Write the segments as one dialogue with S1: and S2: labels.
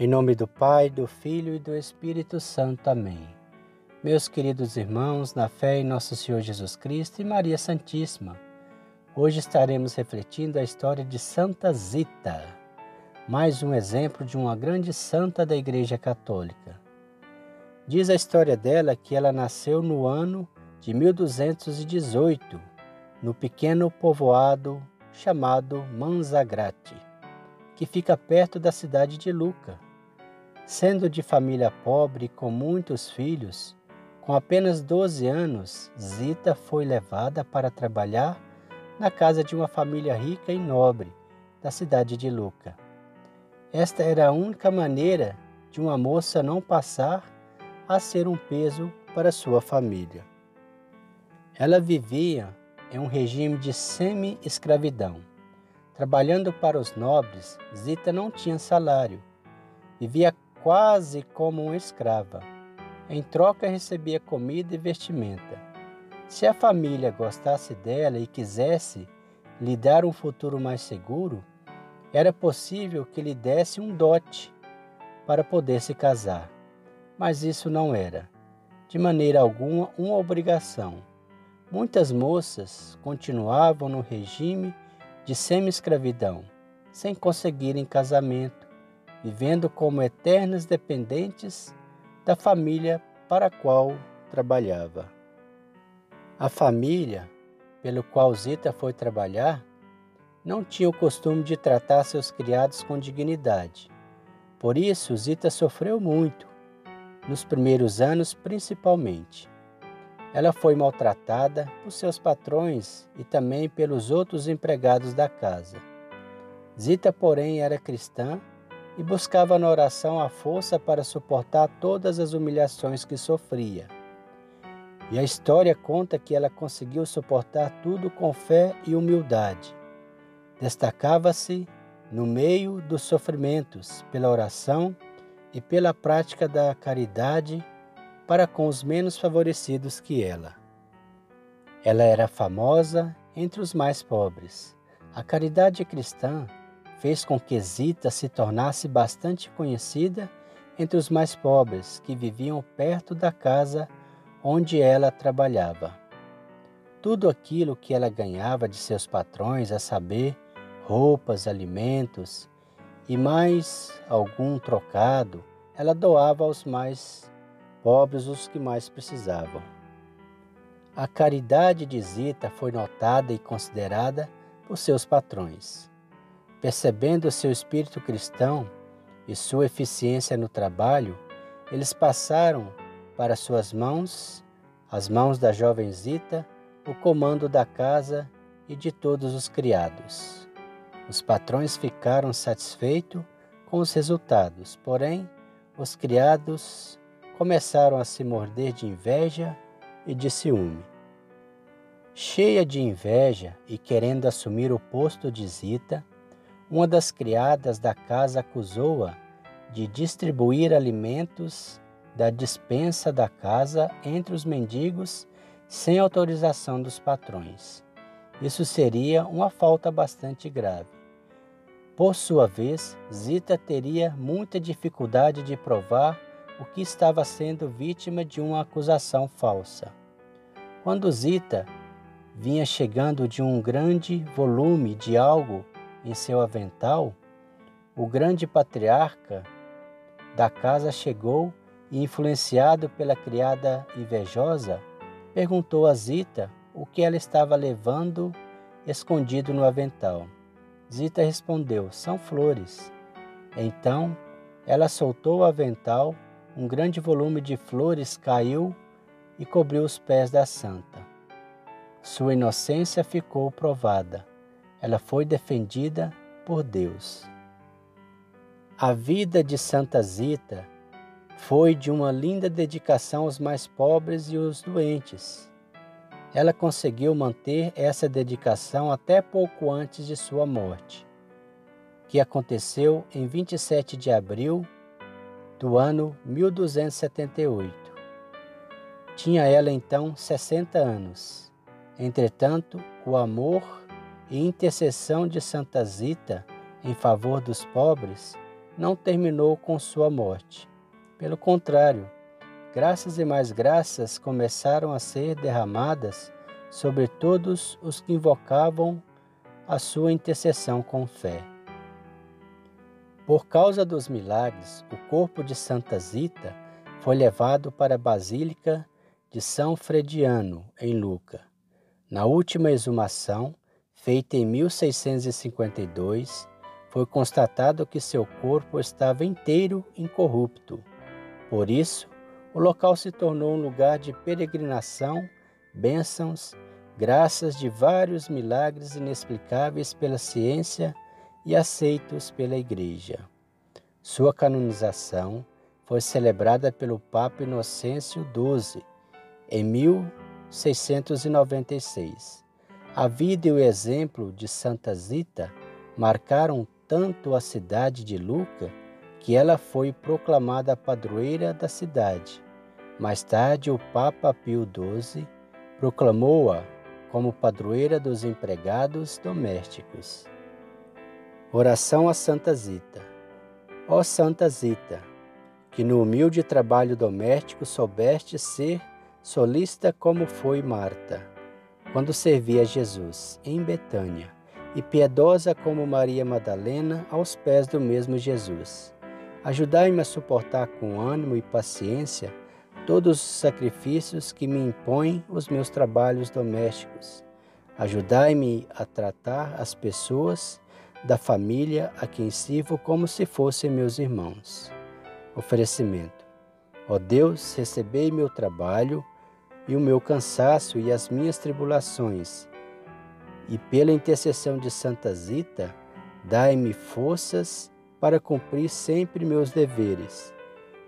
S1: Em nome do Pai, do Filho e do Espírito Santo. Amém. Meus queridos irmãos, na fé em nosso Senhor Jesus Cristo e Maria Santíssima, hoje estaremos refletindo a história de Santa Zita, mais um exemplo de uma grande santa da Igreja Católica. Diz a história dela que ela nasceu no ano de 1218, no pequeno povoado chamado Manzagrate, que fica perto da cidade de Luca Sendo de família pobre com muitos filhos, com apenas 12 anos, Zita foi levada para trabalhar na casa de uma família rica e nobre da cidade de Luca. Esta era a única maneira de uma moça não passar a ser um peso para sua família. Ela vivia em um regime de semi-escravidão. Trabalhando para os nobres, Zita não tinha salário. Vivia quase como uma escrava. Em troca, recebia comida e vestimenta. Se a família gostasse dela e quisesse lhe dar um futuro mais seguro, era possível que lhe desse um dote para poder se casar. Mas isso não era, de maneira alguma, uma obrigação. Muitas moças continuavam no regime de semi-escravidão, sem conseguirem casamento vivendo como eternas dependentes da família para a qual trabalhava. A família pelo qual Zita foi trabalhar não tinha o costume de tratar seus criados com dignidade. Por isso, Zita sofreu muito, nos primeiros anos principalmente. Ela foi maltratada por seus patrões e também pelos outros empregados da casa. Zita, porém, era cristã e buscava na oração a força para suportar todas as humilhações que sofria. E a história conta que ela conseguiu suportar tudo com fé e humildade. Destacava-se no meio dos sofrimentos pela oração e pela prática da caridade para com os menos favorecidos que ela. Ela era famosa entre os mais pobres. A caridade cristã fez com que Zita se tornasse bastante conhecida entre os mais pobres que viviam perto da casa onde ela trabalhava. Tudo aquilo que ela ganhava de seus patrões, a saber, roupas, alimentos e mais algum trocado, ela doava aos mais pobres, os que mais precisavam. A caridade de Zita foi notada e considerada por seus patrões. Percebendo seu espírito cristão e sua eficiência no trabalho, eles passaram para suas mãos, as mãos da jovem Zita, o comando da casa e de todos os criados. Os patrões ficaram satisfeitos com os resultados, porém, os criados começaram a se morder de inveja e de ciúme. Cheia de inveja e querendo assumir o posto de Zita, uma das criadas da casa acusou-a de distribuir alimentos da dispensa da casa entre os mendigos sem autorização dos patrões. Isso seria uma falta bastante grave. Por sua vez, Zita teria muita dificuldade de provar o que estava sendo vítima de uma acusação falsa. Quando Zita vinha chegando de um grande volume de algo em seu avental, o grande patriarca da casa chegou e, influenciado pela criada invejosa, perguntou a Zita o que ela estava levando escondido no avental. Zita respondeu: São flores. Então ela soltou o avental, um grande volume de flores caiu e cobriu os pés da santa. Sua inocência ficou provada ela foi defendida por Deus. A vida de Santa Zita foi de uma linda dedicação aos mais pobres e os doentes. Ela conseguiu manter essa dedicação até pouco antes de sua morte, que aconteceu em 27 de abril do ano 1278. Tinha ela então 60 anos. Entretanto, o amor e intercessão de Santa Zita em favor dos pobres não terminou com sua morte. Pelo contrário, graças e mais graças começaram a ser derramadas sobre todos os que invocavam a sua intercessão com fé. Por causa dos milagres, o corpo de Santa Zita foi levado para a Basílica de São Frediano, em Luca. Na última exumação, feita em 1652, foi constatado que seu corpo estava inteiro incorrupto. Por isso, o local se tornou um lugar de peregrinação, bênçãos, graças de vários milagres inexplicáveis pela ciência e aceitos pela Igreja. Sua canonização foi celebrada pelo Papa Inocêncio XII em 1696. A vida e o exemplo de Santa Zita marcaram tanto a cidade de Luca que ela foi proclamada padroeira da cidade. Mais tarde, o Papa Pio XII proclamou-a como padroeira dos empregados domésticos. Oração a Santa Zita. Ó Santa Zita, que no humilde trabalho doméstico soubeste ser solista como foi Marta, quando servia Jesus em Betânia, e piedosa como Maria Madalena aos pés do mesmo Jesus. Ajudai-me a suportar com ânimo e paciência todos os sacrifícios que me impõem os meus trabalhos domésticos. Ajudai-me a tratar as pessoas da família a quem sirvo como se fossem meus irmãos. Oferecimento. Ó Deus, recebei meu trabalho e o meu cansaço e as minhas tribulações, e pela intercessão de Santa Zita, dai-me forças para cumprir sempre meus deveres,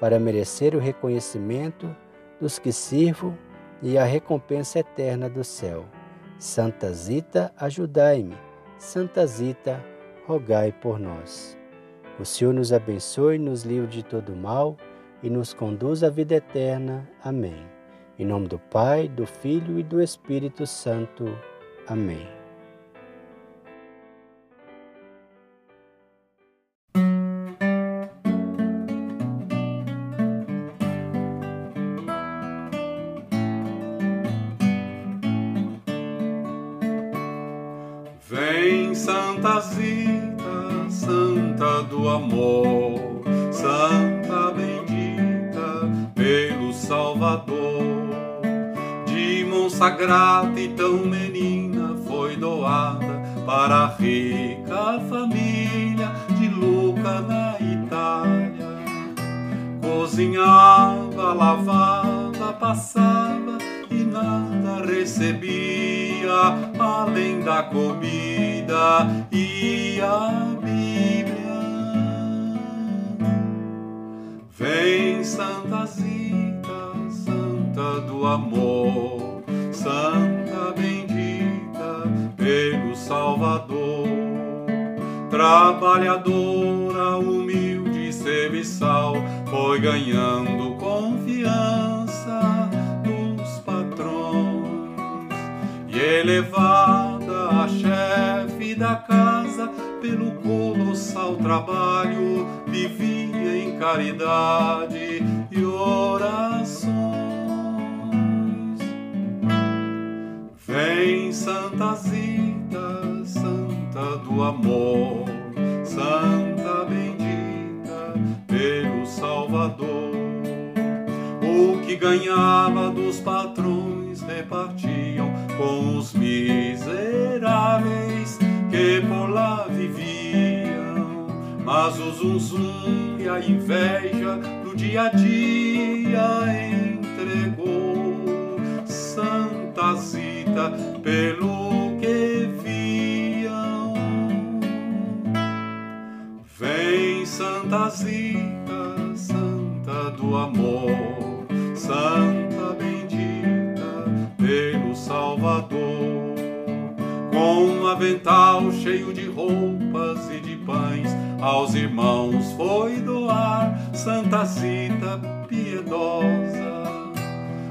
S1: para merecer o reconhecimento dos que sirvo e a recompensa eterna do céu. Santa Zita, ajudai-me. Santa Zita, rogai por nós. O Senhor nos abençoe, nos livre de todo mal e nos conduz à vida eterna. Amém. Em nome do Pai, do Filho e do Espírito Santo. Amém.
S2: Vem Santa Zita, Santa do Amor, Santa De Monsagrata e tão menina foi doada para a rica família de Luca na Itália. Cozinhava, lavava, passava e nada recebia além da comida e a Bíblia. Vem Santa Zita, Santa do Amor, Santa bendita pelo Salvador, trabalhadora, humilde serviçal, foi ganhando confiança elevada a chefe da casa pelo colossal trabalho, vivia em caridade e orações. Santa Zita, Santa do Amor, Santa bendita pelo Salvador, o que ganhava dos patrões repartiam com os miseráveis que por lá viviam. Mas o zum, e a inveja do dia a dia entregou pelo que viam. Vem Santa Zita, Santa do amor, Santa Salvador. Com um avental cheio de roupas e de pães, aos irmãos foi doar Santa Cita piedosa.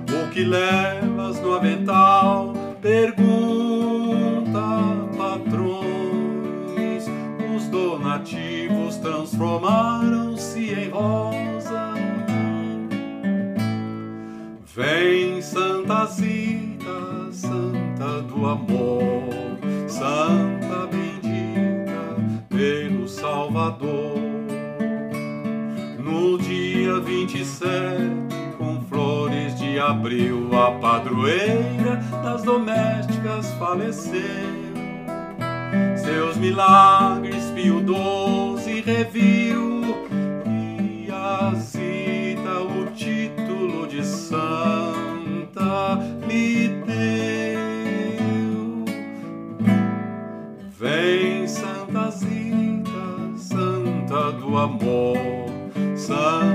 S2: O que levas no avental? Pergunta, patrões. Os donativos transformaram-se em rosa. Vem Santa Zita, Santa do Amor, Santa bendita pelo Salvador. No dia 27 de abril a padroeira das domésticas faleceu. Seus milagres Pio XII reviu e a cita o título de santa lhe deu. Vem Santa Zita, Santa do Amor, Santa